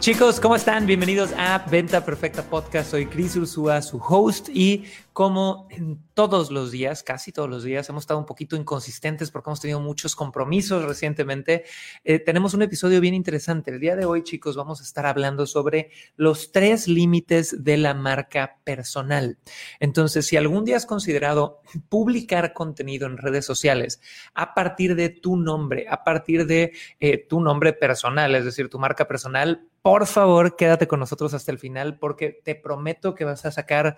Chicos, ¿cómo están? Bienvenidos a Venta Perfecta Podcast. Soy Chris Ursúa, su host, y como todos los días, casi todos los días, hemos estado un poquito inconsistentes porque hemos tenido muchos compromisos recientemente. Eh, tenemos un episodio bien interesante. El día de hoy, chicos, vamos a estar hablando sobre los tres límites de la marca personal. Entonces, si algún día has considerado publicar contenido en redes sociales a partir de tu nombre, a partir de eh, tu nombre personal, es decir, tu marca personal, por favor, quédate con nosotros hasta el final porque te prometo que vas a sacar,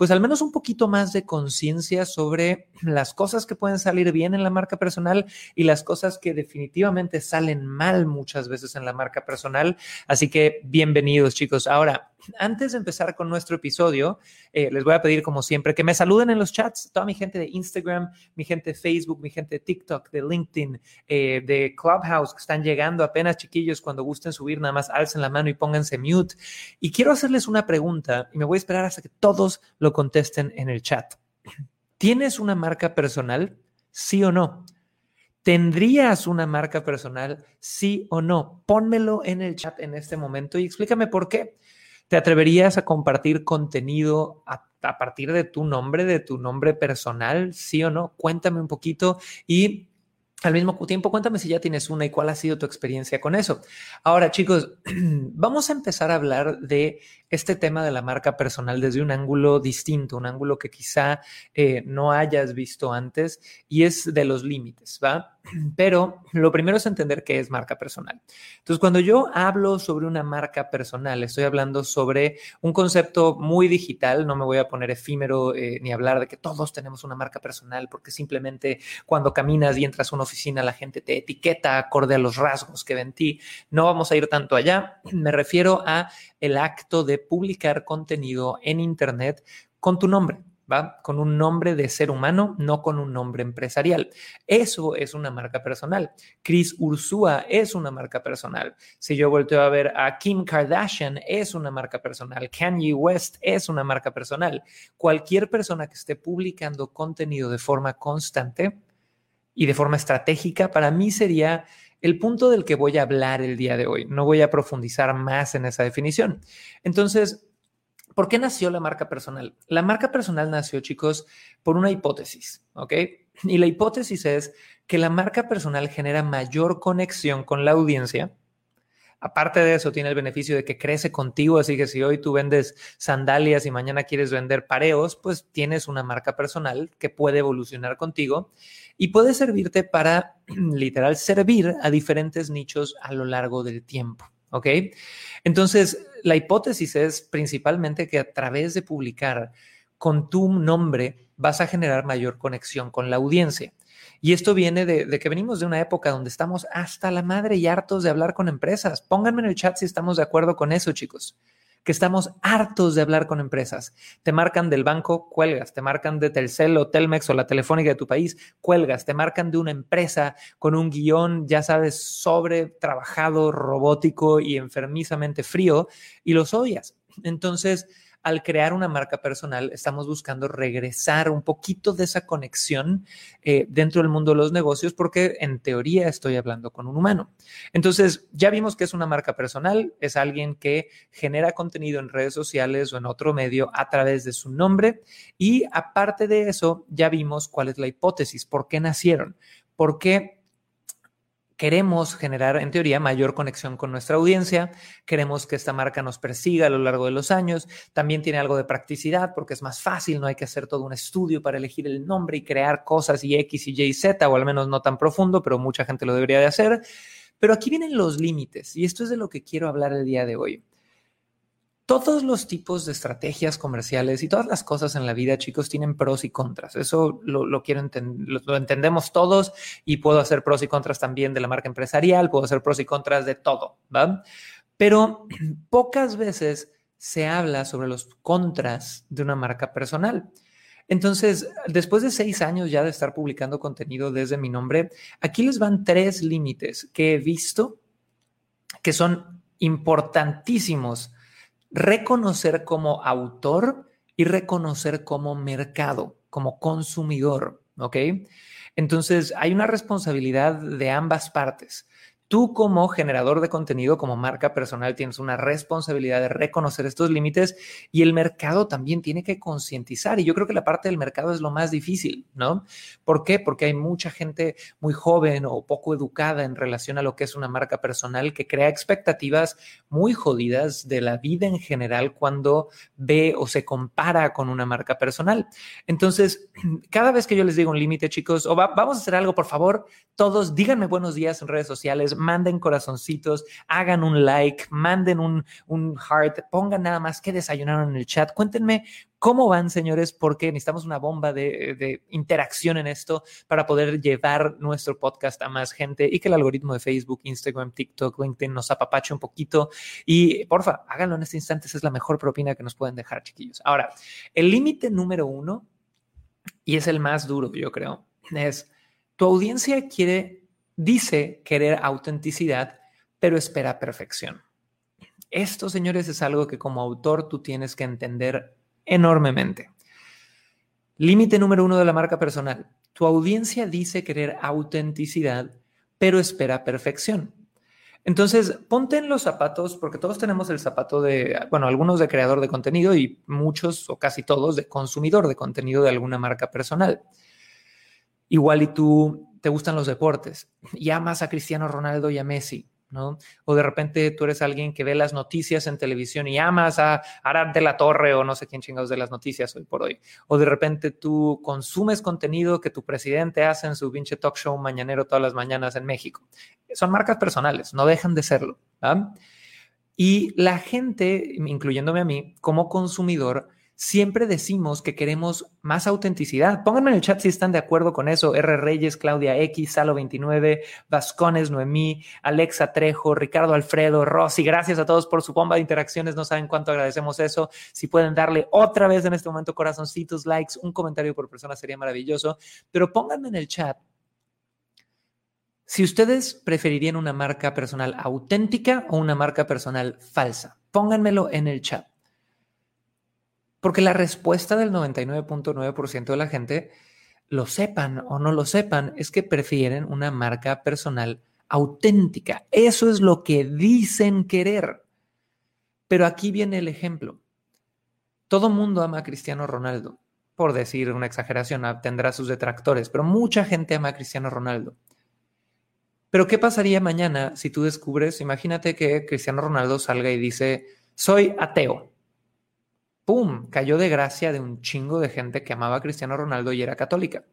pues al menos un poquito más de conciencia sobre las cosas que pueden salir bien en la marca personal y las cosas que definitivamente salen mal muchas veces en la marca personal. Así que bienvenidos, chicos. Ahora, antes de empezar con nuestro episodio, eh, les voy a pedir, como siempre, que me saluden en los chats, toda mi gente de Instagram, mi gente de Facebook, mi gente de TikTok, de LinkedIn, eh, de Clubhouse, que están llegando apenas, chiquillos, cuando gusten subir, nada más alcen la mano y pónganse mute. Y quiero hacerles una pregunta y me voy a esperar hasta que todos lo contesten en el chat. ¿Tienes una marca personal? ¿Sí o no? ¿Tendrías una marca personal? Sí o no? Pónmelo en el chat en este momento y explícame por qué. ¿Te atreverías a compartir contenido a, partir de tu nombre, de tu nombre personal? ¿Sí o no? Cuéntame un poquito y al mismo tiempo, cuéntame si ya tienes una y cuál ha sido tu experiencia con eso. Ahora, chicos, vamos a empezar a hablar de este tema de la marca personal desde un ángulo distinto, un ángulo que quizá eh, no hayas visto antes y es de los límites, ¿va? Pero lo primero es entender qué es marca personal. Entonces, cuando yo hablo sobre una marca personal, estoy hablando sobre un concepto muy digital, no me voy a poner efímero eh, ni hablar de que todos tenemos una marca personal, porque simplemente cuando caminas y entras a una oficina la gente te etiqueta acorde a los rasgos que ven ti. No vamos a ir tanto allá, me refiero a el acto de publicar contenido en Internet con tu nombre. ¿Va? Con un nombre de ser humano, no con un nombre empresarial. Eso es una marca personal. Chris Ursúa es una marca personal. Si yo volteo a ver a Kim Kardashian, es una marca personal. Kanye West es una marca personal. Cualquier persona que esté publicando contenido de forma constante y de forma estratégica, para mí sería el punto del que voy a hablar el día de hoy. No voy a profundizar más en esa definición. Entonces, ¿por qué nació la marca personal? La marca personal nació, chicos, por una hipótesis, ¿ok? Y la hipótesis es que la marca personal genera mayor conexión con la audiencia Aparte de eso, tiene el beneficio de que crece contigo, así que si hoy tú vendes sandalias y mañana quieres vender pareos, pues tienes una marca personal que puede evolucionar contigo y puede servirte para literal servir a diferentes nichos a lo largo del tiempo. ¿Ok? Entonces, la hipótesis es principalmente que a través de publicar con tu nombre vas a generar mayor conexión con la audiencia. Y esto viene de, que venimos de una época donde estamos hasta la madre y hartos de hablar con empresas. Pónganme en el chat si estamos de acuerdo con eso, chicos. Que estamos hartos de hablar con empresas. Te marcan del banco, cuelgas. Te marcan de Telcel o Telmex o la telefónica de tu país, cuelgas. Te marcan de una empresa con un guion, ya sabes, sobre trabajado, robótico y enfermizamente frío y los odias. Entonces, al crear una marca personal, estamos buscando regresar un poquito de esa conexión eh, dentro del mundo de los negocios, porque en teoría estoy hablando con un humano. Entonces, ya vimos que es una marca personal, es alguien que genera contenido en redes sociales o en otro medio a través de su nombre. Y aparte de eso, ya vimos cuál es la hipótesis, por qué nacieron, por qué queremos generar, en teoría, mayor conexión con nuestra audiencia, queremos que esta marca nos persiga a lo largo de los años, también tiene algo de practicidad porque es más fácil, no hay que hacer todo un estudio para elegir el nombre y crear cosas y X y Y Z, o al menos no tan profundo, pero mucha gente lo debería de hacer. Pero aquí vienen los límites y esto es de lo que quiero hablar el día de hoy todos los tipos de estrategias comerciales y todas las cosas en la vida, chicos, tienen pros y contras. Eso lo, quiero lo, entendemos todos y puedo hacer pros y contras también de la marca empresarial, puedo hacer pros y contras de todo, ¿va? Pero pocas veces se habla sobre los contras de una marca personal. Entonces, después de seis años ya de estar publicando contenido desde mi nombre, aquí les van tres límites que he visto que son importantísimos. Reconocer como autor y reconocer como mercado, como consumidor, ¿ok? Entonces, hay una responsabilidad de ambas partes. Tú como generador de contenido, como marca personal, tienes una responsabilidad de reconocer estos límites y el mercado también tiene que concientizar. Y yo creo que la parte del mercado es lo más difícil, ¿no? ¿Por qué? Porque hay mucha gente muy joven o poco educada en relación a lo que es una marca personal que crea expectativas muy jodidas de la vida en general cuando ve o se compara con una marca personal. Entonces, cada vez que yo les digo un límite, chicos, o vamos a hacer algo, por favor, todos díganme buenos días en redes sociales manden corazoncitos, hagan un like, manden un, un heart, pongan nada más que desayunaron en el chat. Cuéntenme cómo van, señores, porque necesitamos una bomba de, de, interacción en esto para poder llevar nuestro podcast a más gente y que el algoritmo de Facebook, Instagram, TikTok, LinkedIn nos apapache un poquito. Y porfa, háganlo en este instante, esa es la mejor propina que nos pueden dejar, chiquillos. Ahora, el límite número uno, y es el más duro, yo creo, es tu audiencia quiere dice querer autenticidad, pero espera perfección. Esto, señores, es algo que como autor tú tienes que entender enormemente. Límite número uno de la marca personal. Tu audiencia dice querer autenticidad, pero espera perfección. Entonces, ponte en los zapatos, porque todos tenemos el zapato de, bueno, algunos de creador de contenido y muchos o casi todos de consumidor de contenido de alguna marca personal. Igual y tú te gustan los deportes y amas a Cristiano Ronaldo y a Messi, ¿no? O de repente tú eres alguien que ve las noticias en televisión y amas a Arad de la Torre o no sé quién chingados de las noticias hoy por hoy. O de repente tú consumes contenido que tu presidente hace en su pinche talk show mañanero todas las mañanas en México. Son marcas personales, no dejan de serlo. Y la gente, incluyéndome a mí, como consumidor, siempre decimos que queremos más autenticidad. Pónganme en el chat si están de acuerdo con eso. R. Reyes, Claudia X, Salo29, Vascones, Noemí, Alexa Trejo, Ricardo Alfredo, Rosy. Gracias a todos por su bomba de interacciones. No saben cuánto agradecemos eso. Si pueden darle otra vez en este momento corazoncitos, likes, un comentario por persona sería maravilloso. Pero pónganme en el chat si ustedes preferirían una marca personal auténtica o una marca personal falsa. Pónganmelo en el chat. Porque la respuesta del 99.9% de la gente, lo sepan o no lo sepan, es que prefieren una marca personal auténtica. Eso es lo que dicen querer. Pero aquí viene el ejemplo. Todo mundo ama a Cristiano Ronaldo. Por decir una exageración, ah, tendrá sus detractores, pero mucha gente ama a Cristiano Ronaldo. Pero ¿qué pasaría mañana si tú descubres, imagínate que Cristiano Ronaldo salga y dice, soy ateo? Cayó de gracia de un chingo de gente que amaba a Cristiano Ronaldo y era católica.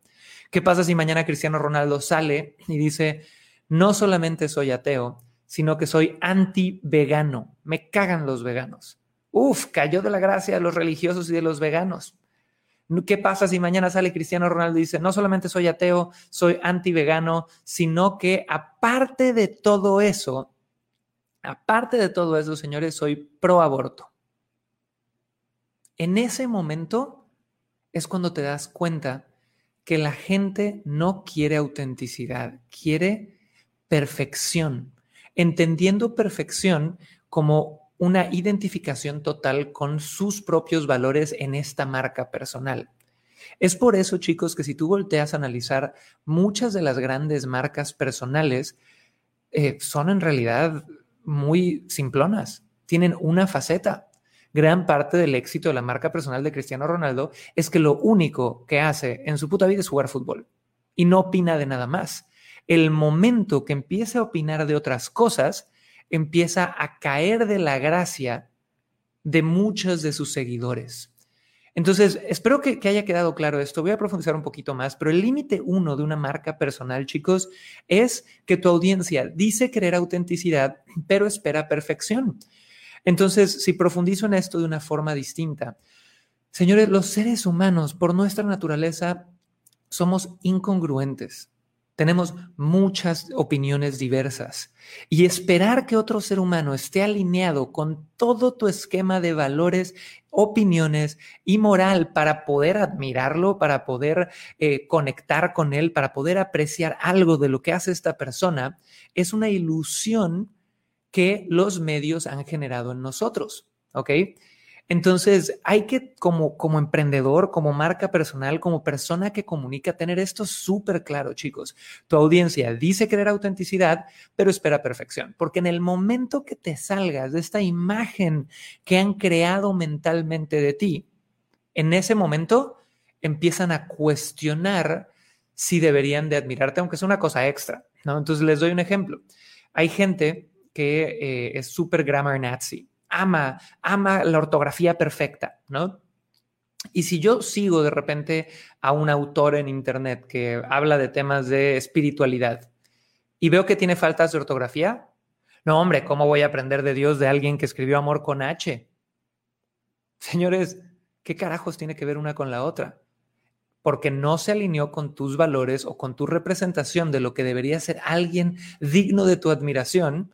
¿Qué pasa si mañana Cristiano Ronaldo sale y dice, no solamente soy ateo, sino que soy anti-vegano, me cagan los veganos? Uf, cayó de la gracia de los religiosos y de los veganos. ¿Qué pasa si mañana sale Cristiano Ronaldo y dice, no solamente soy ateo, soy anti-vegano, sino que aparte de todo eso, aparte de todo eso, señores, soy pro aborto? En ese momento es cuando te das cuenta que la gente no quiere autenticidad, quiere perfección, entendiendo perfección como una identificación total con sus propios valores en esta marca personal. Es por eso, chicos, que si tú volteas a analizar muchas de las grandes marcas personales, eh, son en realidad muy simplonas, tienen una faceta gran parte del éxito de la marca personal de Cristiano Ronaldo es que lo único que hace en su puta vida es jugar fútbol y no opina de nada más. El momento que empieza a opinar de otras cosas, empieza a caer de la gracia de muchos de sus seguidores. Entonces, espero que, haya quedado claro esto. Voy a profundizar un poquito más, pero el límite uno de una marca personal, chicos, es que tu audiencia dice querer autenticidad, pero espera perfección. Entonces, si profundizo en esto de una forma distinta, señores, los seres humanos, por nuestra naturaleza, somos incongruentes. tenemos muchas opiniones diversas y esperar que otro ser humano esté alineado con todo tu esquema de valores, opiniones y moral para poder admirarlo, para poder eh, conectar con él, para poder apreciar algo de lo que hace esta persona, es una ilusión que los medios han generado en nosotros. ¿Ok? Entonces, hay que, como, como emprendedor, como marca personal, como persona que comunica, tener esto súper claro, chicos. Tu audiencia dice querer autenticidad, pero espera perfección, porque en el momento que te salgas de esta imagen que han creado mentalmente de ti, en ese momento empiezan a cuestionar si deberían de admirarte, aunque es una cosa extra, ¿no? Entonces, les doy un ejemplo. Hay gente que eh, es súper grammar nazi ama, ama la ortografía perfecta, ¿no? Y si yo sigo de repente a un autor en Internet que habla de temas de espiritualidad y veo que tiene faltas de ortografía, no, hombre, ¿cómo voy a aprender de Dios de alguien que escribió amor con H? Señores, ¿qué carajos tiene que ver una con la otra? Porque no se alineó con tus valores o con tu representación de lo que debería ser alguien digno de tu admiración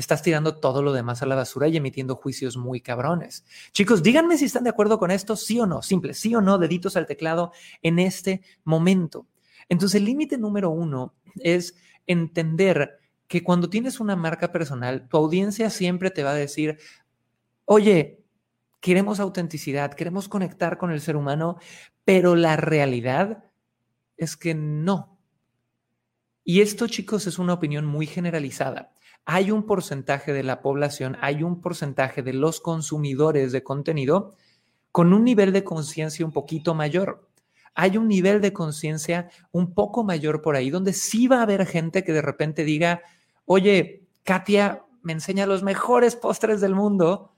estás tirando todo lo demás a la basura y emitiendo juicios muy cabrones. Chicos, díganme si están de acuerdo con esto, sí o no, simple, sí o no, deditos al teclado en este momento. Entonces, el límite número uno es entender que cuando tienes una marca personal, tu audiencia siempre te va a decir, oye, queremos autenticidad, queremos conectar con el ser humano, pero la realidad es que no. Y esto, chicos, es una opinión muy generalizada hay un porcentaje de la población, hay un porcentaje de los consumidores de contenido con un nivel de conciencia un poquito mayor. Hay un nivel de conciencia un poco mayor por ahí, donde sí va a haber gente que de repente diga, oye, Katia me enseña los mejores postres del mundo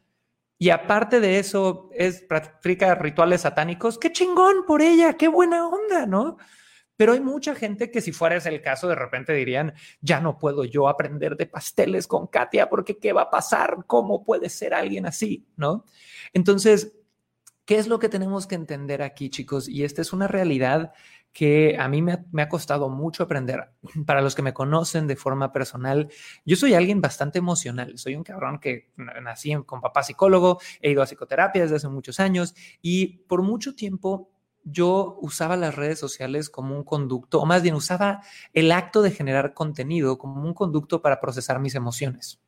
y aparte de eso es practica rituales satánicos. Qué chingón por ella, qué buena onda, ¿no? Pero hay mucha gente que si fuera ese el caso, de repente dirían, ya no puedo yo aprender de pasteles con Katia porque ¿qué va a pasar? ¿Cómo puede ser alguien así? ¿No? Entonces, ¿qué es lo que tenemos que entender aquí, chicos? Y esta es una realidad que a mí me ha, costado mucho aprender. Para los que me conocen de forma personal, yo soy alguien bastante emocional. Soy un cabrón que nací con papá psicólogo, he ido a psicoterapia desde hace muchos años y por mucho tiempo yo usaba las redes sociales como un conducto, o más bien usaba el acto de generar contenido como un conducto para procesar mis emociones.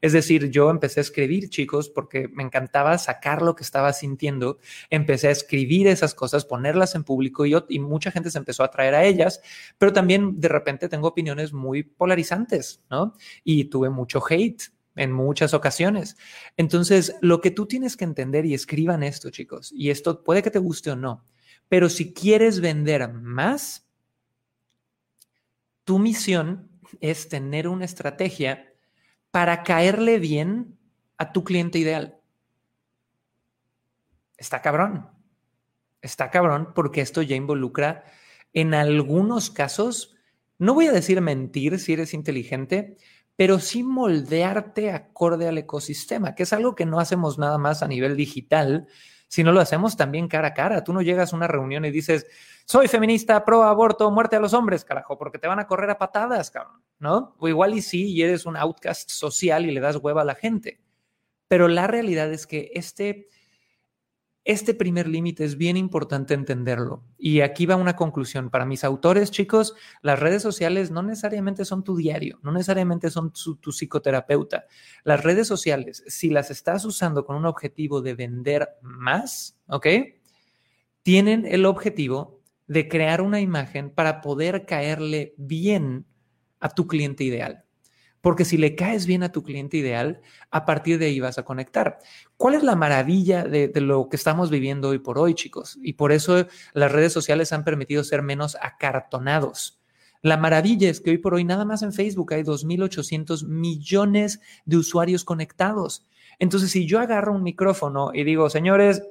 Es decir, yo empecé a escribir, chicos, porque me encantaba sacar lo que estaba sintiendo. Empecé a escribir esas cosas, ponerlas en público y, mucha gente se empezó a atraer a ellas, pero también de repente tengo opiniones muy polarizantes, ¿no? Y tuve mucho hate en muchas ocasiones. Entonces, lo que tú tienes que entender y escriban esto, chicos, y esto puede que te guste o no, pero si quieres vender más, tu misión es tener una estrategia para caerle bien a tu cliente ideal. Está cabrón. Está cabrón porque esto ya involucra en algunos casos, no voy a decir mentir si eres inteligente, pero sí moldearte acorde al ecosistema, que es algo que no hacemos nada más a nivel digital, sino lo hacemos también cara a cara. Tú no llegas a una reunión y dices, soy feminista, pro aborto, muerte a los hombres, carajo, porque te van a correr a patadas, cabrón, ¿no? O igual y sí, eres un outcast social y le das hueva a la gente. Pero la realidad es que este este primer límite es bien importante entenderlo. Y aquí va una conclusión. Para mis autores, chicos, las redes sociales no necesariamente son tu diario, no necesariamente son tu, psicoterapeuta. Las redes sociales, si las estás usando con un objetivo de vender más, ¿ok? Tienen el objetivo de crear una imagen para poder caerle bien a tu cliente ideal. Porque si le caes bien a tu cliente ideal, a partir de ahí vas a conectar. ¿Cuál es la maravilla de, lo que estamos viviendo hoy por hoy, chicos? Y por eso las redes sociales han permitido ser menos acartonados. La maravilla es que hoy por hoy nada más en Facebook hay 2.800 millones de usuarios conectados. Entonces, si yo agarro un micrófono y digo, señores,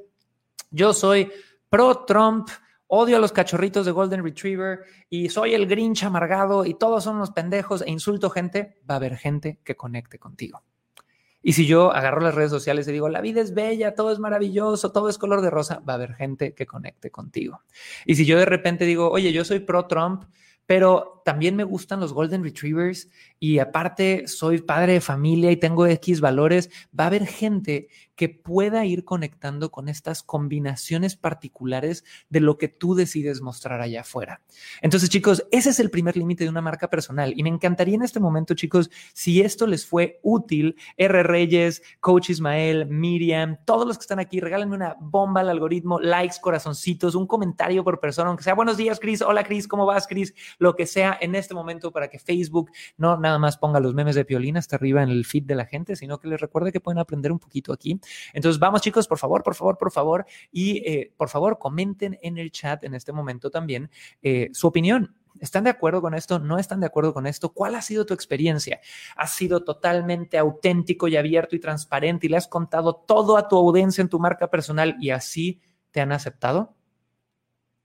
yo soy pro Trump, odio a los cachorritos de Golden Retriever y soy el Grinch amargado y todos son unos pendejos e insulto gente, va a haber gente que conecte contigo. Y si yo agarro las redes sociales y digo, la vida es bella, todo es maravilloso, todo es color de rosa, va a haber gente que conecte contigo. Y si yo de repente digo, oye, yo soy pro Trump, pero también me gustan los Golden Retrievers y aparte soy padre de familia y tengo X valores, va a haber gente que pueda ir conectando con estas combinaciones particulares de lo que tú decides mostrar allá afuera. Entonces, chicos, ese es el primer límite de una marca personal y me encantaría en este momento, chicos, si esto les fue útil, R. Reyes, Coach Ismael, Miriam, todos los que están aquí, regálenme una bomba al algoritmo, likes, corazoncitos, un comentario por persona, aunque sea buenos días, Cris, hola, Cris, ¿cómo vas, Cris? Lo que sea en este momento para que Facebook no nada más ponga los memes de Piolina hasta arriba en el feed de la gente, sino que les recuerde que pueden aprender un poquito aquí. Entonces, vamos chicos, por favor, por favor, por favor, y eh, por favor comenten en el chat en este momento también eh, su opinión. ¿Están de acuerdo con esto? ¿No están de acuerdo con esto? ¿Cuál ha sido tu experiencia? ¿Has sido totalmente auténtico y abierto y transparente y le has contado todo a tu audiencia en tu marca personal y así te han aceptado?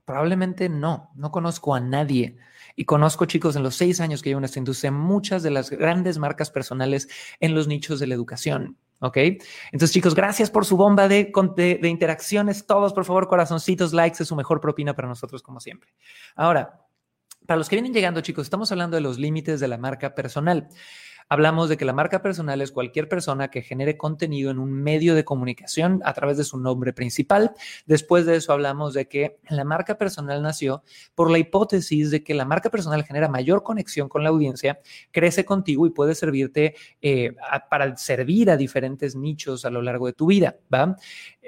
Probablemente no. No conozco a nadie. Y conozco, chicos, en los seis años que llevo en esta industria, muchas de las grandes marcas personales en los nichos de la educación. ¿Ok? Entonces, chicos, gracias por su bomba de, de, interacciones. Todos, por favor, corazoncitos, likes, es su mejor propina para nosotros, como siempre. Ahora, para los que vienen llegando, chicos, estamos hablando de los límites de la marca personal. Hablamos de que la marca personal es cualquier persona que genere contenido en un medio de comunicación a través de su nombre principal. Después de eso hablamos de que la marca personal nació por la hipótesis de que la marca personal genera mayor conexión con la audiencia, crece contigo y puede servirte eh, para servir a diferentes nichos a lo largo de tu vida. ¿va?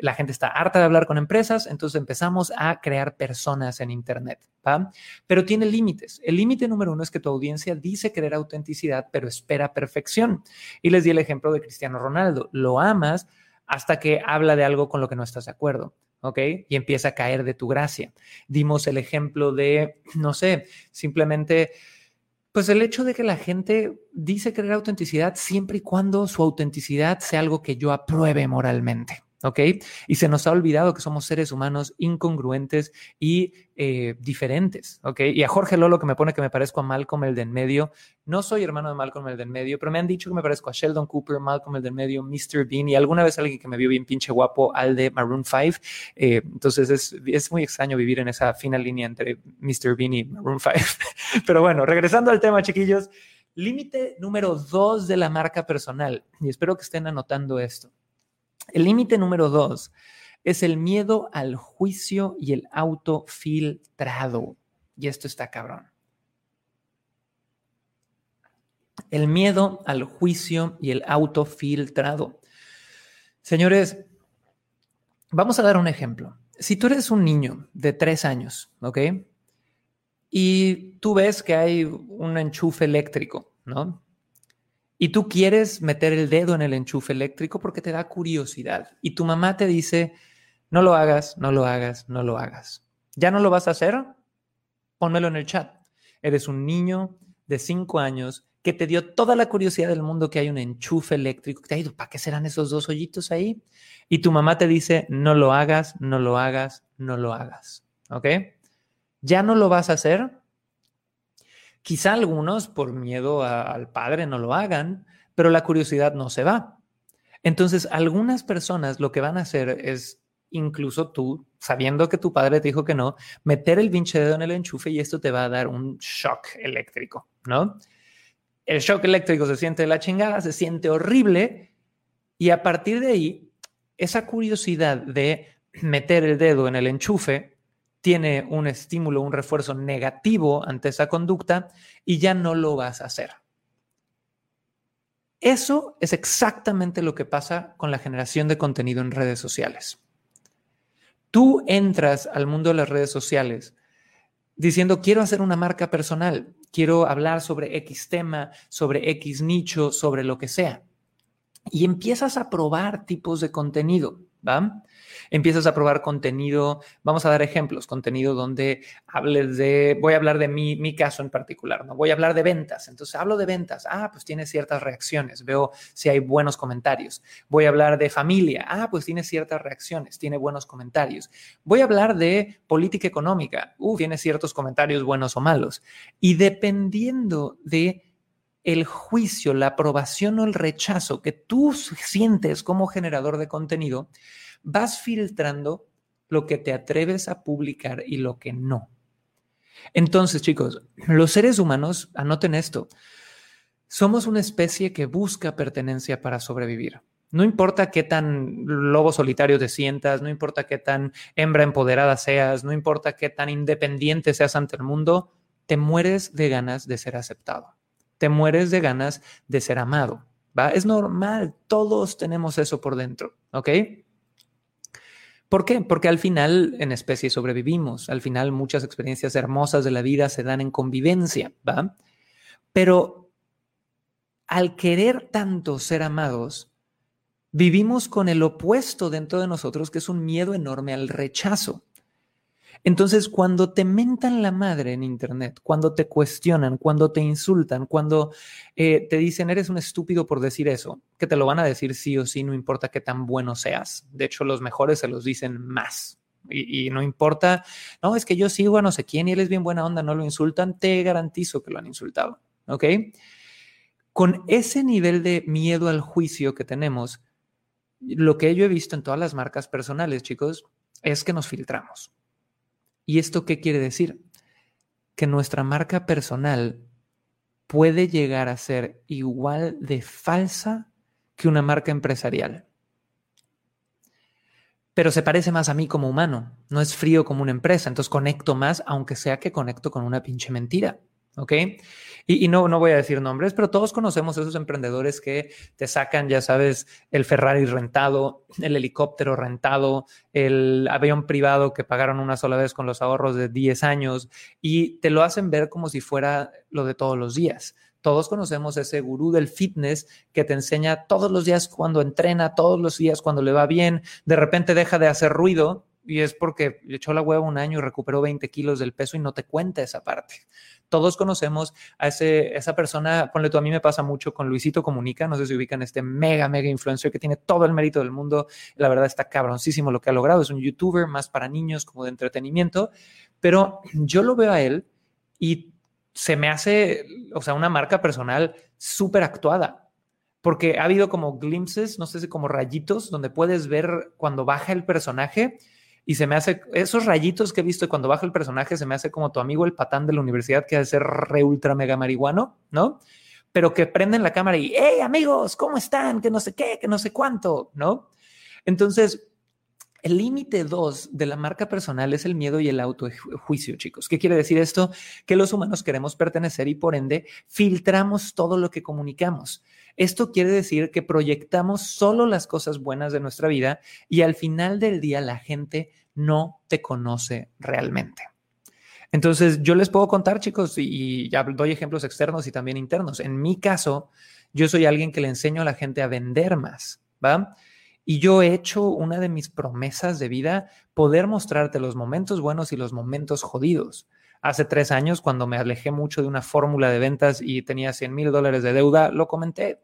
La gente está harta de hablar con empresas, entonces empezamos a crear personas en Internet. ¿va? Pero tiene límites. El límite número uno es que tu audiencia dice querer autenticidad, pero espera perfección. Y les di el ejemplo de Cristiano Ronaldo. Lo amas hasta que habla de algo con lo que no estás de acuerdo. ¿ok? Y empieza a caer de tu gracia. Dimos el ejemplo de, no sé, simplemente, pues el hecho de que la gente dice querer autenticidad siempre y cuando su autenticidad sea algo que yo apruebe moralmente. ¿Ok? Y se nos ha olvidado que somos seres humanos incongruentes y eh, diferentes, ¿ok? Y a Jorge Lolo que me pone que me parezco a Malcolm el de en medio. No soy hermano de Malcolm el de en medio, pero me han dicho que me parezco a Sheldon Cooper, Malcolm el de en medio, Mr. Bean y alguna vez alguien que me vio bien pinche guapo al de Maroon 5. Eh, entonces es, es muy extraño vivir en esa fina línea entre Mr. Bean y Maroon 5. pero bueno, regresando al tema, chiquillos. Límite número dos de la marca personal, y espero que estén anotando esto el límite número dos es el miedo al juicio y el autofiltrado. Y esto está cabrón. El miedo al juicio y el autofiltrado. Señores, vamos a dar un ejemplo. Si tú eres un niño de tres años, ¿ok? Y tú ves que hay un enchufe eléctrico, ¿no? Y tú quieres meter el dedo en el enchufe eléctrico porque te da curiosidad y tu mamá te dice, no lo hagas, no lo hagas, no lo hagas. ¿Ya no lo vas a hacer? Pónmelo en el chat. Eres un niño de cinco años que te dio toda la curiosidad del mundo que hay un enchufe eléctrico. Te ha ido, ¿para qué serán esos dos hoyitos ahí? Y tu mamá te dice, no lo hagas, no lo hagas, no lo hagas. ¿Ok? ¿Ya no lo vas a hacer? Quizá algunos por miedo al padre no lo hagan, pero la curiosidad no se va. Entonces, algunas personas lo que van a hacer es, incluso tú, sabiendo que tu padre te dijo que no, meter el pinche dedo en el enchufe y esto te va a dar un shock eléctrico, ¿no? El shock eléctrico se siente de la chingada, se siente horrible y a partir de ahí, esa curiosidad de meter el dedo en el enchufe tiene un estímulo, un refuerzo negativo ante esa conducta y ya no lo vas a hacer. Eso es exactamente lo que pasa con la generación de contenido en redes sociales. Tú entras al mundo de las redes sociales diciendo, quiero hacer una marca personal, quiero hablar sobre X tema, sobre X nicho, sobre lo que sea. Y empiezas a probar tipos de contenido, ¿va? Empiezas a probar contenido, vamos a dar ejemplos, contenido donde hables de, voy a hablar de mi, mi caso en particular, ¿no? Voy a hablar de ventas, entonces hablo de ventas, ah, pues tiene ciertas reacciones, veo si hay buenos comentarios. Voy a hablar de familia, ah, pues tiene ciertas reacciones, tiene buenos comentarios. Voy a hablar de política económica, uh, tiene ciertos comentarios buenos o malos. Y dependiendo de el juicio, la aprobación o el rechazo que tú sientes como generador de contenido, vas filtrando lo que te atreves a publicar y lo que no. Entonces, chicos, los seres humanos, anoten esto, somos una especie que busca pertenencia para sobrevivir. No importa qué tan lobo solitario te sientas, no importa qué tan hembra empoderada seas, no importa qué tan independiente seas ante el mundo, te mueres de ganas de ser aceptado. Te mueres de ganas de ser amado. ¿va? Es normal, todos tenemos eso por dentro, ¿ok? ¿Por qué? Porque al final en especie sobrevivimos, al final muchas experiencias hermosas de la vida se dan en convivencia, ¿va? Pero al querer tanto ser amados, vivimos con el opuesto dentro de nosotros, que es un miedo enorme al rechazo. Entonces, cuando te mentan la madre en Internet, cuando te cuestionan, cuando te insultan, cuando eh, te dicen eres un estúpido por decir eso, que te lo van a decir sí o sí, no importa qué tan bueno seas. De hecho, los mejores se los dicen más. Y, y no importa, no, es que yo sigo a no sé quién y él es bien buena onda, no lo insultan, te garantizo que lo han insultado. ¿Ok? Con ese nivel de miedo al juicio que tenemos, lo que yo he visto en todas las marcas personales, chicos, es que nos filtramos. ¿Y esto qué quiere decir? Que nuestra marca personal puede llegar a ser igual de falsa que una marca empresarial. Pero se parece más a mí como humano, no es frío como una empresa, entonces conecto más, aunque sea que conecto con una pinche mentira. ¿Ok? Y, no, no voy a decir nombres, pero todos conocemos esos emprendedores que te sacan, ya sabes, el Ferrari rentado, el helicóptero rentado, el avión privado que pagaron una sola vez con los ahorros de 10 años y te lo hacen ver como si fuera lo de todos los días. Todos conocemos ese gurú del fitness que te enseña todos los días cuando entrena, todos los días cuando le va bien, de repente deja de hacer ruido y es porque le echó la hueva un año y recuperó 20 kilos del peso y no te cuenta esa parte. Todos conocemos a ese, esa persona, ponle tú, a mí me pasa mucho con Luisito Comunica, no sé si ubican este mega, mega influencer que tiene todo el mérito del mundo, la verdad está cabroncísimo lo que ha logrado, es un youtuber más para niños como de entretenimiento, pero yo lo veo a él y se me hace, o sea, una marca personal súper actuada, porque ha habido como glimpses, no sé si como rayitos, donde puedes ver cuando baja el personaje y se me hace, esos rayitos que he visto cuando baja el personaje, se me hace como tu amigo el patán de la universidad que ha de ser re ultra mega marihuano, ¿no? Pero que prenden la cámara y, hey amigos, ¿cómo están? Que no sé qué, que no sé cuánto, ¿no? Entonces, el límite dos de la marca personal es el miedo y el autojuicio, chicos. ¿Qué quiere decir esto? Que los humanos queremos pertenecer y por ende filtramos todo lo que comunicamos. Esto quiere decir que proyectamos solo las cosas buenas de nuestra vida y al final del día la gente no te conoce realmente. Entonces, yo les puedo contar, chicos, y ya doy ejemplos externos y también internos. En mi caso, yo soy alguien que le enseño a la gente a vender más, ¿va? Y yo he hecho una de mis promesas de vida, poder mostrarte los momentos buenos y los momentos jodidos. Hace tres años, cuando me alejé mucho de una fórmula de ventas y tenía 100 mil dólares de deuda, lo comenté.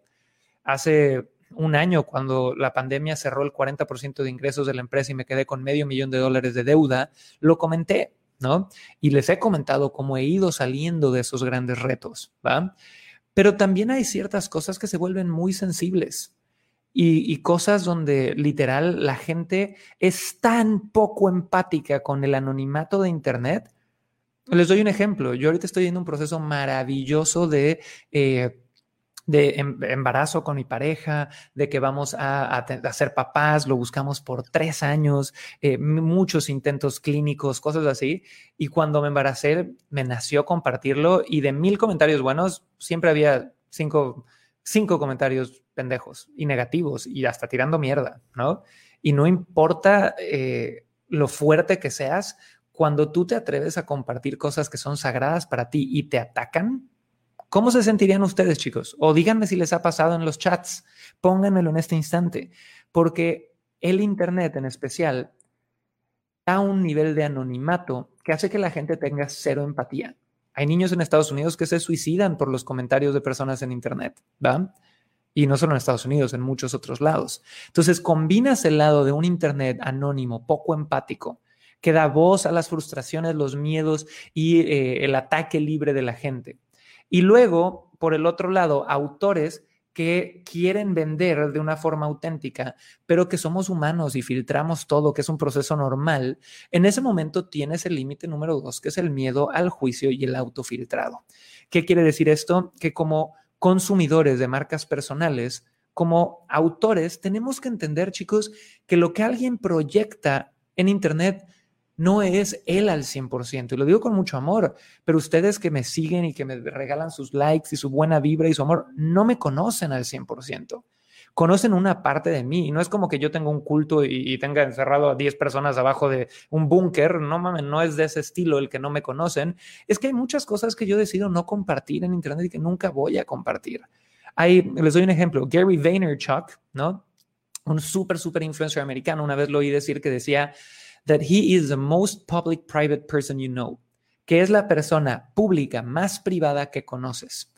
Hace un año, cuando la pandemia cerró el 40% de ingresos de la empresa y me quedé con medio millón de dólares de deuda, lo comenté, ¿no? Y les he comentado cómo he ido saliendo de esos grandes retos, ¿va? Pero también hay ciertas cosas que se vuelven muy sensibles y, cosas donde literal la gente es tan poco empática con el anonimato de Internet. Les doy un ejemplo. Yo ahorita estoy en un proceso maravilloso de... Eh, de em, embarazo con mi pareja, de que vamos a, ser papás, lo buscamos por tres años, eh, muchos intentos clínicos, cosas así. Y cuando me embaracé, me nació compartirlo y de mil comentarios buenos, siempre había cinco, cinco comentarios pendejos y negativos y hasta tirando mierda, ¿no? Y no importa eh, lo fuerte que seas, cuando tú te atreves a compartir cosas que son sagradas para ti y te atacan, ¿cómo se sentirían ustedes, chicos? O díganme si les ha pasado en los chats, pónganmelo en este instante, porque el Internet en especial da un nivel de anonimato que hace que la gente tenga cero empatía. Hay niños en Estados Unidos que se suicidan por los comentarios de personas en Internet, ¿va? Y no solo en Estados Unidos, en muchos otros lados. Entonces, combinas el lado de un Internet anónimo, poco empático, que da voz a las frustraciones, los miedos y eh, el ataque libre de la gente. Y luego, por el otro lado, autores que quieren vender de una forma auténtica, pero que somos humanos y filtramos todo, que es un proceso normal, en ese momento tienes el límite número dos, que es el miedo al juicio y el autofiltrado. ¿Qué quiere decir esto? Que como consumidores de marcas personales, como autores, tenemos que entender, chicos, que lo que alguien proyecta en Internet no es él al 100%. Y lo digo con mucho amor, pero ustedes que me siguen y que me regalan sus likes y su buena vibra y su amor, no me conocen al 100%. Conocen una parte de mí. Y no es como que yo tenga un culto y, tenga encerrado a 10 personas abajo de un búnker. No mames, no es de ese estilo el que no me conocen. Es que hay muchas cosas que yo decido no compartir en Internet y que nunca voy a compartir. Les doy un ejemplo. Gary Vaynerchuk, ¿no? Un súper, súper influencer americano. Una vez lo oí decir que decía, that he is the most public private person you know, que es la persona pública más privada que conoces,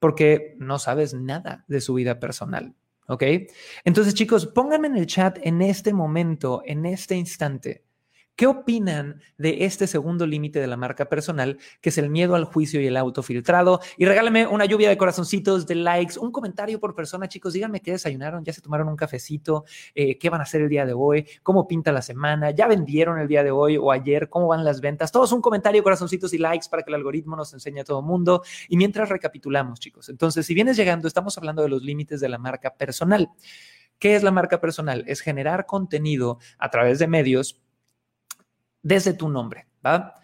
porque no sabes nada de su vida personal. ¿Ok? Entonces, chicos, pónganme en el chat en este momento, en este instante, ¿Qué opinan de este segundo límite de la marca personal, que es el miedo al juicio y el autofiltrado? Y regálame una lluvia de corazoncitos, de likes, un comentario por persona, chicos. Díganme qué desayunaron, ya se tomaron un cafecito, eh, qué van a hacer el día de hoy, cómo pinta la semana, ya vendieron el día de hoy o ayer, cómo van las ventas. Todos un comentario, corazoncitos y likes para que el algoritmo nos enseñe a todo mundo. Y mientras recapitulamos, chicos. Entonces, si vienes llegando, estamos hablando de los límites de la marca personal. ¿Qué es la marca personal? Es generar contenido a través de medios desde tu nombre, ¿va?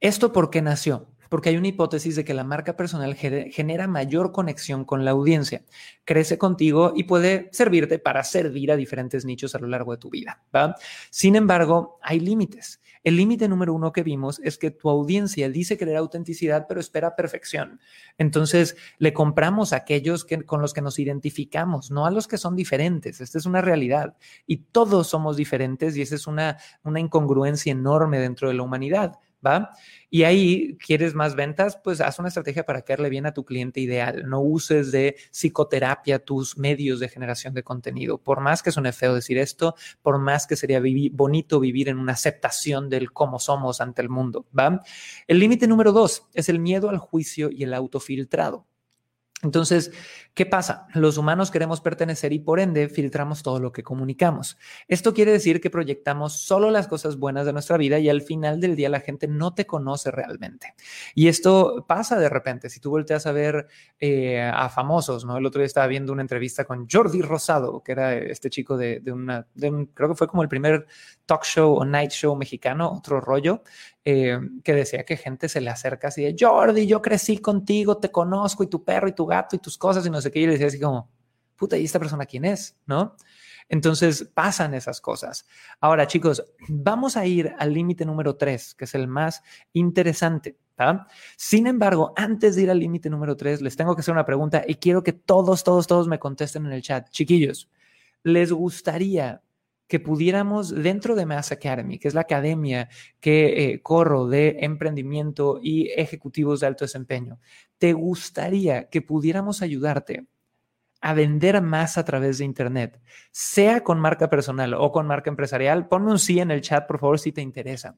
¿Esto por qué nació? Porque hay una hipótesis de que la marca personal genera mayor conexión con la audiencia, crece contigo y puede servirte para servir a diferentes nichos a lo largo de tu vida. Sin embargo, hay límites. El límite número uno que vimos es que tu audiencia dice querer autenticidad, pero espera perfección. Entonces, le compramos a aquellos que, con los que nos identificamos, no a los que son diferentes. Esta es una realidad. Y todos somos diferentes y esa es una, una incongruencia enorme dentro de la humanidad. ¿Va? Y ahí quieres más ventas, pues haz una estrategia para caerle bien a tu cliente ideal. No uses de psicoterapia tus medios de generación de contenido. Por más que suene feo decir esto, por más que sería bonito vivir en una aceptación del cómo somos ante el mundo, ¿va? El límite número dos es el miedo al juicio y el autofiltrado. Entonces, ¿qué pasa? Los humanos queremos pertenecer y por ende filtramos todo lo que comunicamos. Esto quiere decir que proyectamos solo las cosas buenas de nuestra vida y al final del día la gente no te conoce realmente. Y esto pasa de repente. Si tú volteas a ver eh, a famosos, ¿no? El otro día estaba viendo una entrevista con Jordi Rosado, que era este chico de, una, creo que fue como el primer talk show o night show mexicano, otro rollo, eh, que decía que gente se le acerca así de Jordi, yo crecí contigo, te conozco y tu perro y tu gato y tus cosas y no sé qué. Y le decía así como, puta, ¿y esta persona quién es? ¿No? Entonces pasan esas cosas. Ahora, chicos, vamos a ir al límite número tres, que es el más interesante. Sin embargo, antes de ir al límite número tres, les tengo que hacer una pregunta y quiero que todos, todos, todos me contesten en el chat. Chiquillos, ¿les gustaría que pudiéramos dentro de Mass Academy, que es la academia que eh, corro de emprendimiento y ejecutivos de alto desempeño, ¿te gustaría que pudiéramos ayudarte a vender más a través de Internet, sea con marca personal o con marca empresarial? Ponme un sí en el chat, por favor, si te interesa.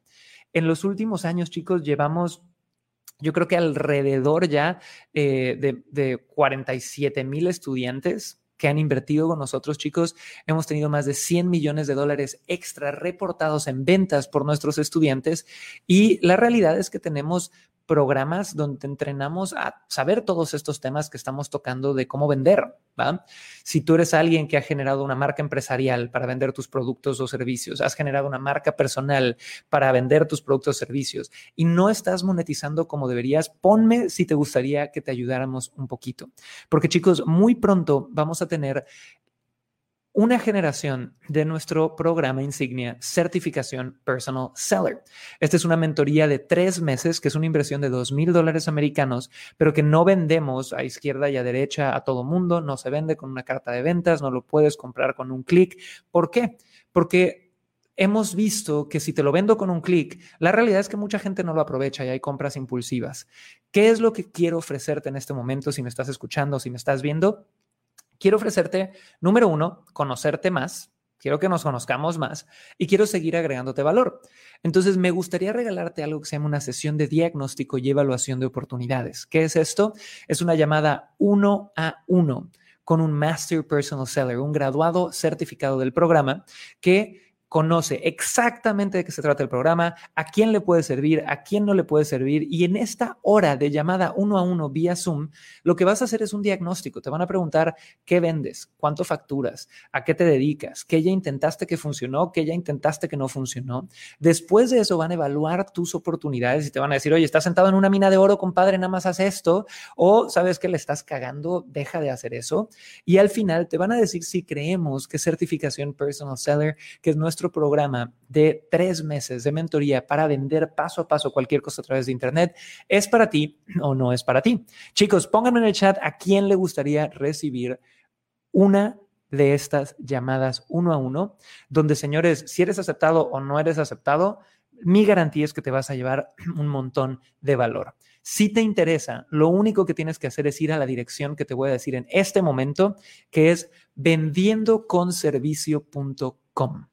En los últimos años, chicos, llevamos yo creo que alrededor ya eh, de, de 47 mil estudiantes que han invertido con nosotros, chicos. Hemos tenido más de 100 millones de dólares extra reportados en ventas por nuestros estudiantes y la realidad es que tenemos programas donde entrenamos a saber todos estos temas que estamos tocando de cómo vender. ¿va? Si tú eres alguien que ha generado una marca empresarial para vender tus productos o servicios, has generado una marca personal para vender tus productos o servicios y no estás monetizando como deberías, ponme si te gustaría que te ayudáramos un poquito. Porque chicos, muy pronto vamos a tener una generación de nuestro programa insignia Certificación Personal Seller. Esta es una mentoría de tres meses, que es una inversión de dos mil dólares americanos, pero que no vendemos a izquierda y a derecha a todo mundo, no se vende con una carta de ventas, no lo puedes comprar con un clic. ¿Por qué? Porque hemos visto que si te lo vendo con un clic, la realidad es que mucha gente no lo aprovecha y hay compras impulsivas. ¿Qué es lo que quiero ofrecerte en este momento si me estás escuchando, si me estás viendo? Quiero ofrecerte, número uno, conocerte más. Quiero que nos conozcamos más y quiero seguir agregándote valor. Entonces, me gustaría regalarte algo que se llama una sesión de diagnóstico y evaluación de oportunidades. ¿Qué es esto? Es una llamada uno a uno con un Master Personal Seller, un graduado certificado del programa que conoce exactamente de qué se trata el programa, a quién le puede servir, a quién no le puede servir. Y en esta hora de llamada uno a uno vía Zoom, lo que vas a hacer es un diagnóstico. Te van a preguntar qué vendes, cuánto facturas, a qué te dedicas, qué ya intentaste que funcionó, qué ya intentaste que no funcionó. Después de eso van a evaluar tus oportunidades y te van a decir, oye, estás sentado en una mina de oro, compadre, nada más haz esto. O sabes que le estás cagando, deja de hacer eso. Y al final te van a decir si creemos que certificación personal seller, que es nuestro programa de tres meses de mentoría para vender paso a paso cualquier cosa a través de Internet es para ti o no es para ti. Chicos, pónganme en el chat a quién le gustaría recibir una de estas llamadas uno a uno, donde señores, si eres aceptado o no eres aceptado, mi garantía es que te vas a llevar un montón de valor. Si te interesa, lo único que tienes que hacer es ir a la dirección que te voy a decir en este momento, que es vendiendoconservicio.com.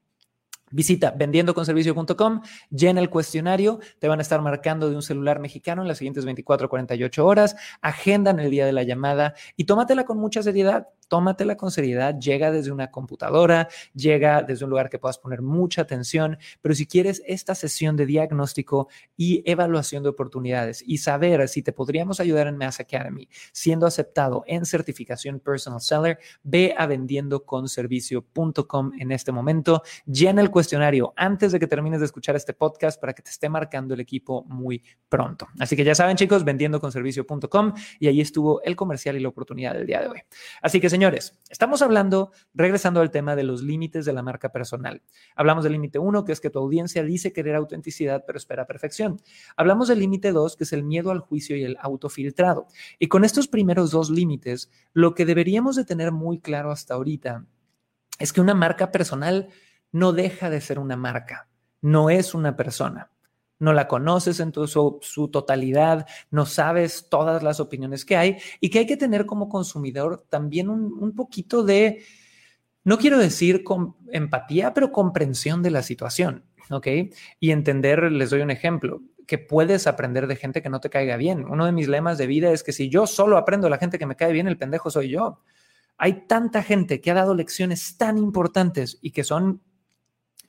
Visita vendiendoconservicio.com, llena el cuestionario, te van a estar marcando de un celular mexicano en las siguientes 24 48 horas, agendan el día de la llamada y tómatela con mucha seriedad tómatela con seriedad, llega desde una computadora, llega desde un lugar que puedas poner mucha atención, pero si quieres esta sesión de diagnóstico y evaluación de oportunidades y saber si te podríamos ayudar en Mass Academy, siendo aceptado en certificación Personal Seller, ve a vendiendoconservicio.com en este momento, llena el cuestionario antes de que termines de escuchar este podcast para que te esté marcando el equipo muy pronto. Así que ya saben chicos, vendiendoconservicio.com y ahí estuvo el comercial y la oportunidad del día de hoy. Así que señores, estamos hablando, regresando al tema de los límites de la marca personal. Hablamos del límite uno, que es que tu audiencia dice querer autenticidad, pero espera perfección. Hablamos del límite dos, que es el miedo al juicio y el autofiltrado. Y con estos primeros dos límites, lo que deberíamos de tener muy claro hasta ahorita es que una marca personal no deja de ser una marca, no es una persona no la conoces en su, su, totalidad, no sabes todas las opiniones que hay y que hay que tener como consumidor también un, un poquito de, no quiero decir con empatía, pero comprensión de la situación, ¿ok? Y entender, les doy un ejemplo, que puedes aprender de gente que no te caiga bien. Uno de mis lemas de vida es que si yo solo aprendo de la gente que me cae bien, el pendejo soy yo. Hay tanta gente que ha dado lecciones tan importantes y que son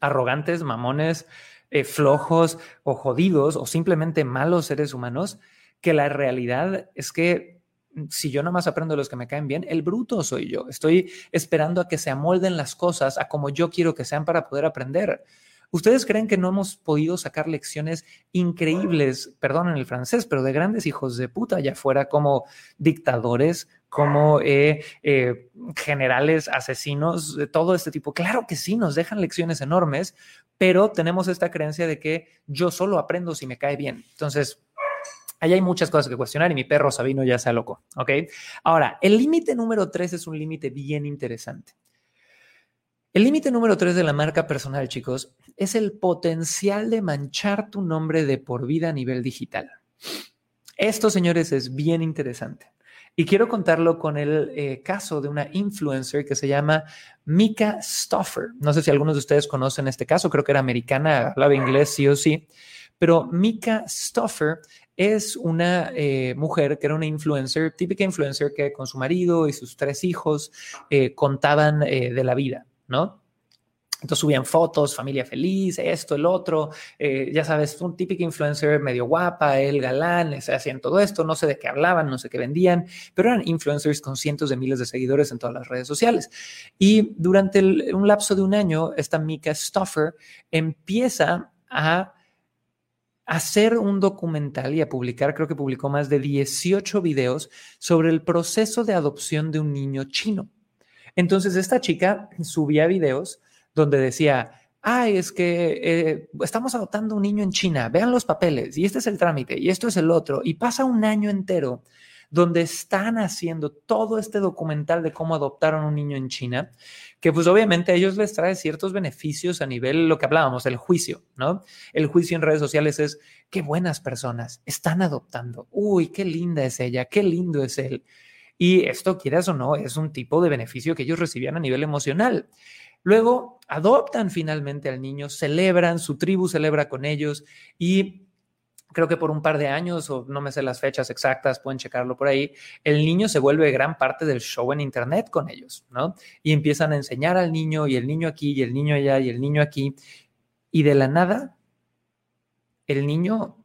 arrogantes, mamones, eh, flojos o jodidos o simplemente malos seres humanos, que la realidad es que mm, si yo nomás aprendo de los que me caen bien, el bruto soy yo. Estoy esperando a que se amolden las cosas a como yo quiero que sean para poder aprender. ¿Ustedes creen que no hemos podido sacar lecciones increíbles, perdón en el francés, pero de grandes hijos de puta allá afuera como dictadores, como eh, eh, generales, asesinos, de todo este tipo? Claro que sí, nos dejan lecciones enormes, pero tenemos esta creencia de que yo solo aprendo si me cae bien. Entonces, ahí hay muchas cosas que cuestionar y mi perro Sabino ya se loco, ¿ok? Ahora, el límite número tres es un límite bien interesante. El límite número tres de la marca personal, chicos, es el potencial de manchar tu nombre de por vida a nivel digital. Esto, señores, es bien interesante. Y quiero contarlo con el eh, caso de una influencer que se llama Mika Stoffer. No sé si algunos de ustedes conocen este caso, creo que era americana, hablaba inglés sí o sí, pero Mika Stoffer es una eh, mujer que era una influencer, típica influencer que con su marido y sus tres hijos eh, contaban de la vida, ¿no? Entonces subían fotos, familia feliz, esto, el otro, eh, ya sabes, un típico influencer medio guapa, el galán, hacían todo esto, no sé de qué hablaban, no sé qué vendían, pero eran influencers con cientos de miles de seguidores en todas las redes sociales. Y durante un lapso de un año, esta Mika Stoffer empieza a hacer un documental y a publicar, creo que publicó más de 18 videos sobre el proceso de adopción de un niño chino. Entonces esta chica subía videos donde decía, ay, es que eh, estamos adoptando un niño en China, vean los papeles, y este es el trámite, y esto es el otro, y pasa un año entero donde están haciendo todo este documental de cómo adoptaron un niño en China, que pues obviamente a ellos les trae ciertos beneficios a nivel, lo que hablábamos, el juicio, ¿no? El juicio en redes sociales es, qué buenas personas, están adoptando, uy, qué linda es ella, qué lindo es él. Y esto, quieras o no, es un tipo de beneficio que ellos recibían a nivel emocional. Luego adoptan finalmente al niño, celebran, su tribu celebra con ellos y creo que por un par de años, o no me sé las fechas exactas, pueden checarlo por ahí, el niño se vuelve gran parte del show en Internet con ellos, ¿no? Y empiezan a enseñar al niño y el niño aquí y el niño allá y el niño aquí. Y de la nada, el niño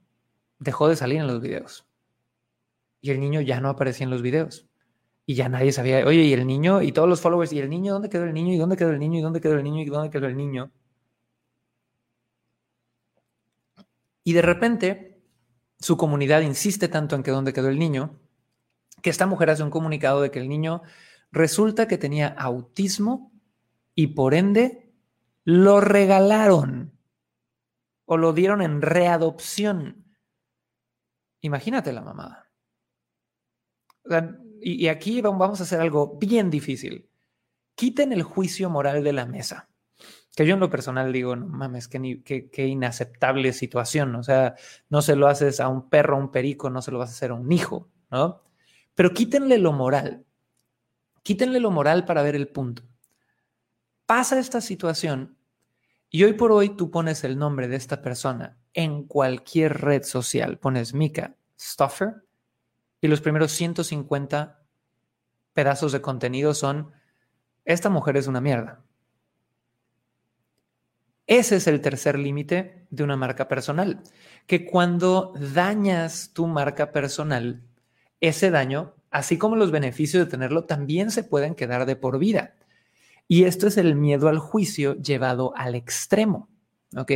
dejó de salir en los videos. Y el niño ya no aparecía en los videos. Y ya nadie sabía, oye, y el niño y todos los followers, y el niño, ¿dónde quedó el niño? ¿Y dónde quedó el niño? ¿Y dónde quedó el niño? ¿Y dónde quedó el niño? Y de repente su comunidad insiste tanto en que dónde quedó el niño, que esta mujer hace un comunicado de que el niño resulta que tenía autismo y por ende lo regalaron o lo dieron en readopción. Imagínate la mamada. Y, aquí vamos a hacer algo bien difícil. Quiten el juicio moral de la mesa que yo en lo personal digo, no mames, qué, qué, inaceptable situación. O sea, no se lo haces a un perro, a un perico, no se lo vas a hacer a un hijo, ¿no? Pero quítenle lo moral. Quítenle lo moral para ver el punto. Pasa esta situación y hoy por hoy tú pones el nombre de esta persona en cualquier red social. Pones Mika Stoffer y los primeros 150 pedazos de contenido son, esta mujer es una mierda ese es el tercer límite de una marca personal, que cuando dañas tu marca personal, ese daño, así como los beneficios de tenerlo, también se pueden quedar de por vida. Y esto es el miedo al juicio llevado al extremo, ¿ok?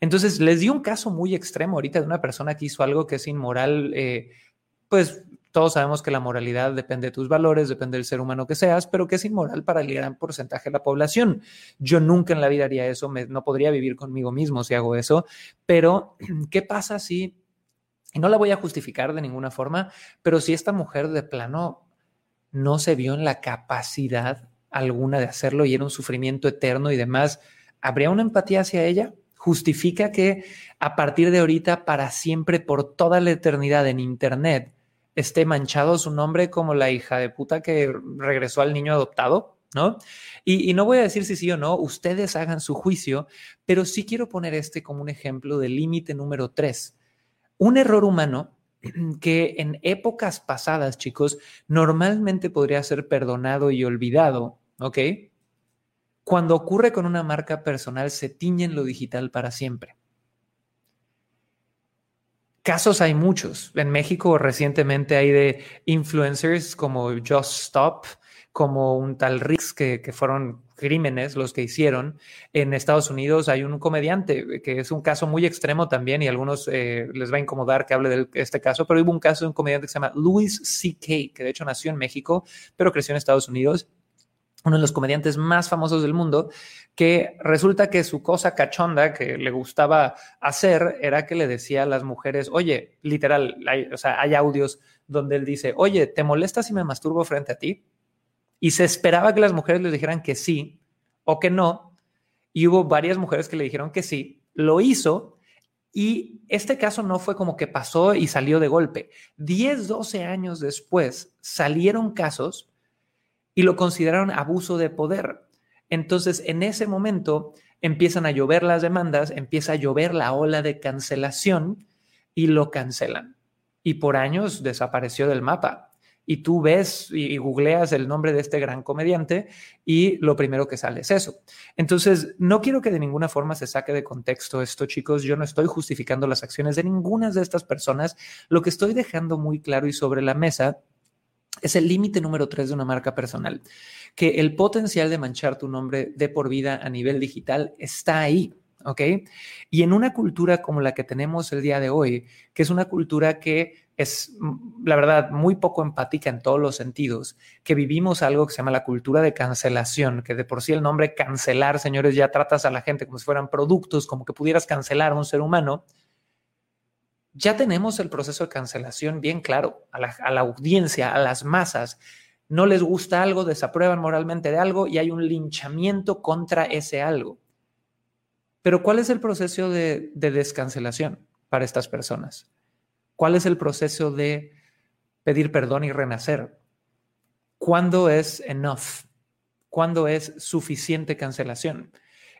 Entonces, les di un caso muy extremo ahorita de una persona que hizo algo que es inmoral, eh, pues todos sabemos que la moralidad depende de tus valores, depende del ser humano que seas, pero que es inmoral para el gran porcentaje de la población. Yo nunca en la vida haría eso, no podría vivir conmigo mismo si hago eso, pero ¿qué pasa si, y no la voy a justificar de ninguna forma, pero si esta mujer de plano no se vio en la capacidad alguna de hacerlo y era un sufrimiento eterno y demás, ¿habría una empatía hacia ella? ¿Justifica que a partir de ahorita, para siempre, por toda la eternidad en Internet, esté manchado su nombre como la hija de puta que regresó al niño adoptado, ¿no? Y, no voy a decir si sí o no, ustedes hagan su juicio, pero sí quiero poner este como un ejemplo del límite número tres. Un error humano que en épocas pasadas, chicos, normalmente podría ser perdonado y olvidado, ¿ok? Cuando ocurre con una marca personal, se tiñe en lo digital para siempre. Casos hay muchos. En México recientemente hay de influencers como Just Stop, como un tal Rix, que, fueron crímenes los que hicieron. En Estados Unidos hay un comediante, que es un caso muy extremo también, y a algunos eh, les va a incomodar que hable de este caso, pero hubo un caso de un comediante que se llama Louis C.K., que de hecho nació en México, pero creció en Estados Unidos uno de los comediantes más famosos del mundo, que resulta que su cosa cachonda que le gustaba hacer era que le decía a las mujeres, oye, literal, hay, o sea, hay audios donde él dice, oye, ¿te molesta si me masturbo frente a ti? Y se esperaba que las mujeres le dijeran que sí o que no, y hubo varias mujeres que le dijeron que sí, lo hizo, y este caso no fue como que pasó y salió de golpe. 10, 12 años después salieron casos y lo consideraron abuso de poder. Entonces, en ese momento empiezan a llover las demandas, empieza a llover la ola de cancelación y lo cancelan. Y por años desapareció del mapa. Y tú ves y, googleas el nombre de este gran comediante y lo primero que sale es eso. Entonces, no quiero que de ninguna forma se saque de contexto esto, chicos. Yo no estoy justificando las acciones de ninguna de estas personas. Lo que estoy dejando muy claro y sobre la mesa es el límite número tres de una marca personal, que el potencial de manchar tu nombre de por vida a nivel digital está ahí. ¿Ok? Y en una cultura como la que tenemos el día de hoy, que es una cultura que es, mm, la verdad, muy poco empática en todos los sentidos, que vivimos algo que se llama la cultura de cancelación, que de por sí el nombre cancelar, señores, ya tratas a la gente como si fueran productos, como que pudieras cancelar a un ser humano ya tenemos el proceso de cancelación bien claro a la, audiencia, a las masas. No les gusta algo, desaprueban moralmente de algo y hay un linchamiento contra ese algo. Pero ¿cuál es el proceso de, de descancelación para estas personas? ¿Cuál es el proceso de pedir perdón y renacer? ¿Cuándo es enough? ¿Cuándo es suficiente cancelación?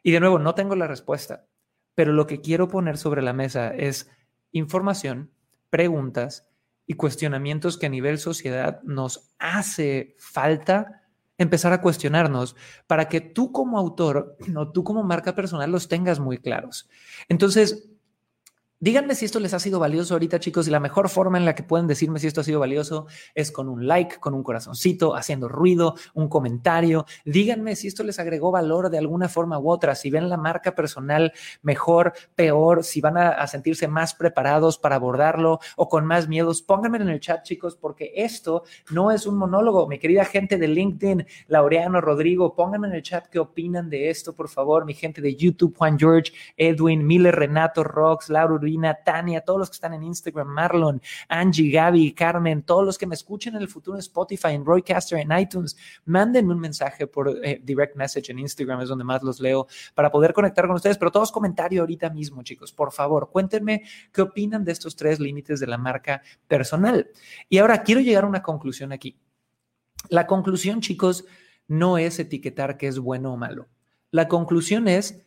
Y de nuevo, no tengo la respuesta, pero lo que quiero poner sobre la mesa es información, preguntas y cuestionamientos que a nivel sociedad nos hace falta empezar a cuestionarnos para que tú como autor o tú como marca personal los tengas muy claros. Entonces, Díganme si esto les ha sido valioso ahorita, chicos, y la mejor forma en la que pueden decirme si esto ha sido valioso es con un like, con un corazoncito, haciendo ruido, un comentario. Díganme si esto les agregó valor de alguna forma u otra, si ven la marca personal mejor, peor, si van a, sentirse más preparados para abordarlo o con más miedos. Pónganme en el chat, chicos, porque esto no es un monólogo. Mi querida gente de LinkedIn, Laureano, Rodrigo, pónganme en el chat qué opinan de esto, por favor. Mi gente de YouTube, Juan George, Edwin, Miller, Renato, Rox, Laura Tania, todos los que están en Instagram, Marlon, Angie, Gaby, Carmen, todos los que me escuchen en el futuro en Spotify, en Roycaster, en iTunes, mándenme un mensaje por eh, direct message en Instagram, es donde más los leo, para poder conectar con ustedes. Pero todos comentario ahorita mismo, chicos, por favor, cuéntenme qué opinan de estos tres límites de la marca personal. Y ahora quiero llegar a una conclusión aquí. La conclusión, chicos, no es etiquetar qué es bueno o malo. La conclusión es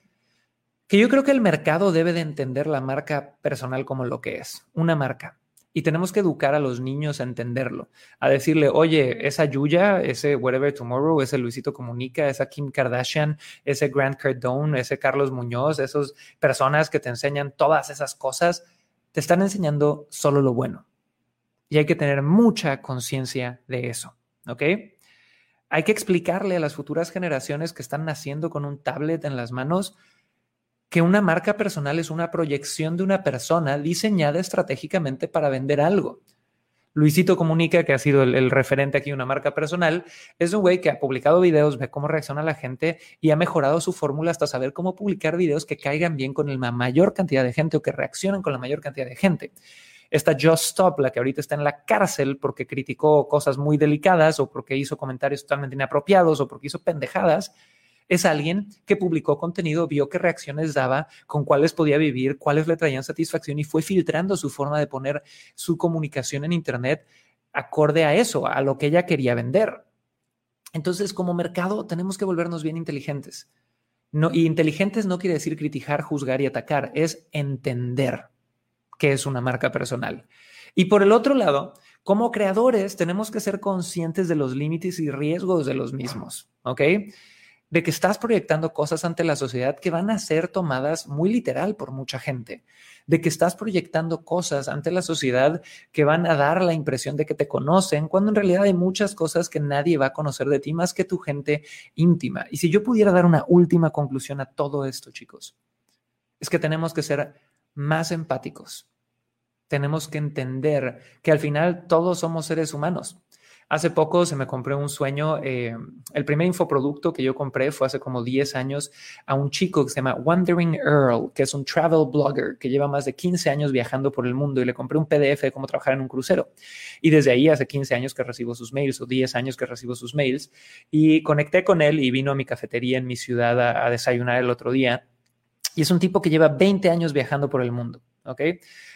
que yo creo que el mercado debe de entender la marca personal como lo que es, una marca. Y tenemos que educar a los niños a entenderlo, a decirle, oye, esa Yuya, ese Whatever Tomorrow, ese Luisito Comunica, esa Kim Kardashian, ese Grant Cardone, ese Carlos Muñoz, esas personas que te enseñan todas esas cosas, te están enseñando solo lo bueno. Y hay que tener mucha conciencia de eso, ¿ok? Hay que explicarle a las futuras generaciones que están naciendo con un tablet en las manos que una marca personal es una proyección de una persona diseñada estratégicamente para vender algo. Luisito Comunica, que ha sido el, referente aquí de una marca personal, es un güey que ha publicado videos, ve cómo reacciona la gente y ha mejorado su fórmula hasta saber cómo publicar videos que caigan bien con la mayor cantidad de gente o que reaccionen con la mayor cantidad de gente. Esta Just Stop, la que ahorita está en la cárcel porque criticó cosas muy delicadas o porque hizo comentarios totalmente inapropiados o porque hizo pendejadas, es alguien que publicó contenido, vio qué reacciones daba, con cuáles podía vivir, cuáles le traían satisfacción y fue filtrando su forma de poner su comunicación en Internet acorde a eso, a lo que ella quería vender. Entonces, como mercado, tenemos que volvernos bien inteligentes. No, y inteligentes no quiere decir criticar, juzgar y atacar, es entender qué es una marca personal. Y por el otro lado, como creadores, tenemos que ser conscientes de los límites y riesgos de los mismos, ¿ok? De que estás proyectando cosas ante la sociedad que van a ser tomadas muy literal por mucha gente, de que estás proyectando cosas ante la sociedad que van a dar la impresión de que te conocen, cuando en realidad hay muchas cosas que nadie va a conocer de ti más que tu gente íntima. Y si yo pudiera dar una última conclusión a todo esto, chicos, es que tenemos que ser más empáticos. Tenemos que entender que al final todos somos seres humanos Hace poco se me compré un sueño. Eh, el primer infoproducto que yo compré fue hace como 10 años a un chico que se llama Wandering Earl, que es un travel blogger que lleva más de 15 años viajando por el mundo y le compré un PDF de cómo trabajar en un crucero. Y desde ahí hace 15 años que recibo sus mails o 10 años que recibo sus mails y conecté con él y vino a mi cafetería en mi ciudad a, a desayunar el otro día. Y es un tipo que lleva 20 años viajando por el mundo. ¿ok?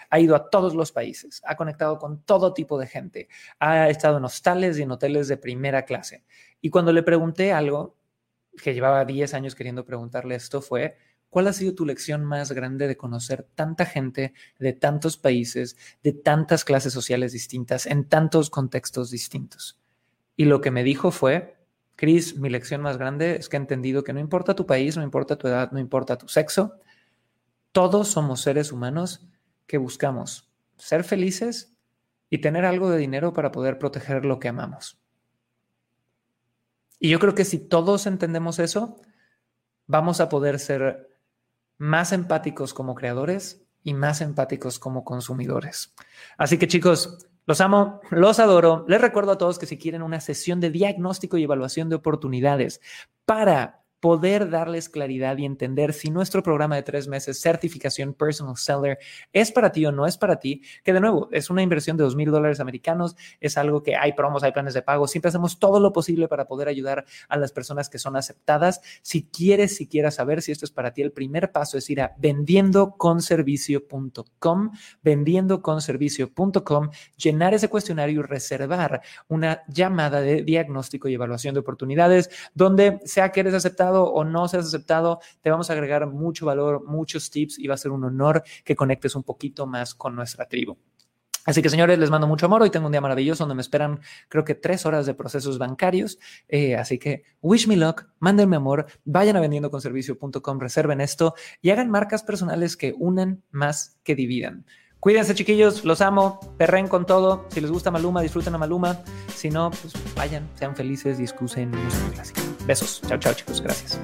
Ha ido a todos los países, ha conectado con todo tipo de gente, ha estado en hostales y en hoteles de primera clase. Y cuando le pregunté algo, que llevaba 10 años queriendo preguntarle esto, fue, ¿cuál ha sido tu lección más grande de conocer tanta gente de tantos países, de tantas clases sociales distintas, en tantos contextos distintos? Y lo que me dijo fue, Cris, mi lección más grande es que he entendido que no importa tu país, no importa tu edad, no importa tu sexo, todos somos seres humanos que buscamos ser felices y tener algo de dinero para poder proteger lo que amamos. Y yo creo que si todos entendemos eso, vamos a poder ser más empáticos como creadores y más empáticos como consumidores. Así que chicos, los amo, los adoro. Les recuerdo a todos que si quieren una sesión de diagnóstico y evaluación de oportunidades para poder darles claridad y entender si nuestro programa de tres meses, certificación personal seller, es para ti o no es para ti, que de nuevo es una inversión de dos mil dólares americanos, es algo que hay promos, hay planes de pago, siempre hacemos todo lo posible para poder ayudar a las personas que son aceptadas. Si quieres, si quieres saber si esto es para ti, el primer paso es ir a vendiendoconservicio.com, vendiendoconservicio.com, llenar ese cuestionario y reservar una llamada de diagnóstico y evaluación de oportunidades donde sea que eres aceptado o no seas aceptado, te vamos a agregar mucho valor, muchos tips y va a ser un honor que conectes un poquito más con nuestra tribu. Así que señores, les mando mucho amor. Hoy tengo un día maravilloso donde me esperan creo que tres horas de procesos bancarios. Eh, así que wish me luck, mándenme amor, vayan a vendiendoconservicio.com, reserven esto y hagan marcas personales que unan más que dividan. Cuídense chiquillos, los amo, perren con todo. Si les gusta Maluma, disfruten a Maluma. Si no, pues vayan, sean felices y excusen música clásica. Besos. Chao, chao chicos. Gracias.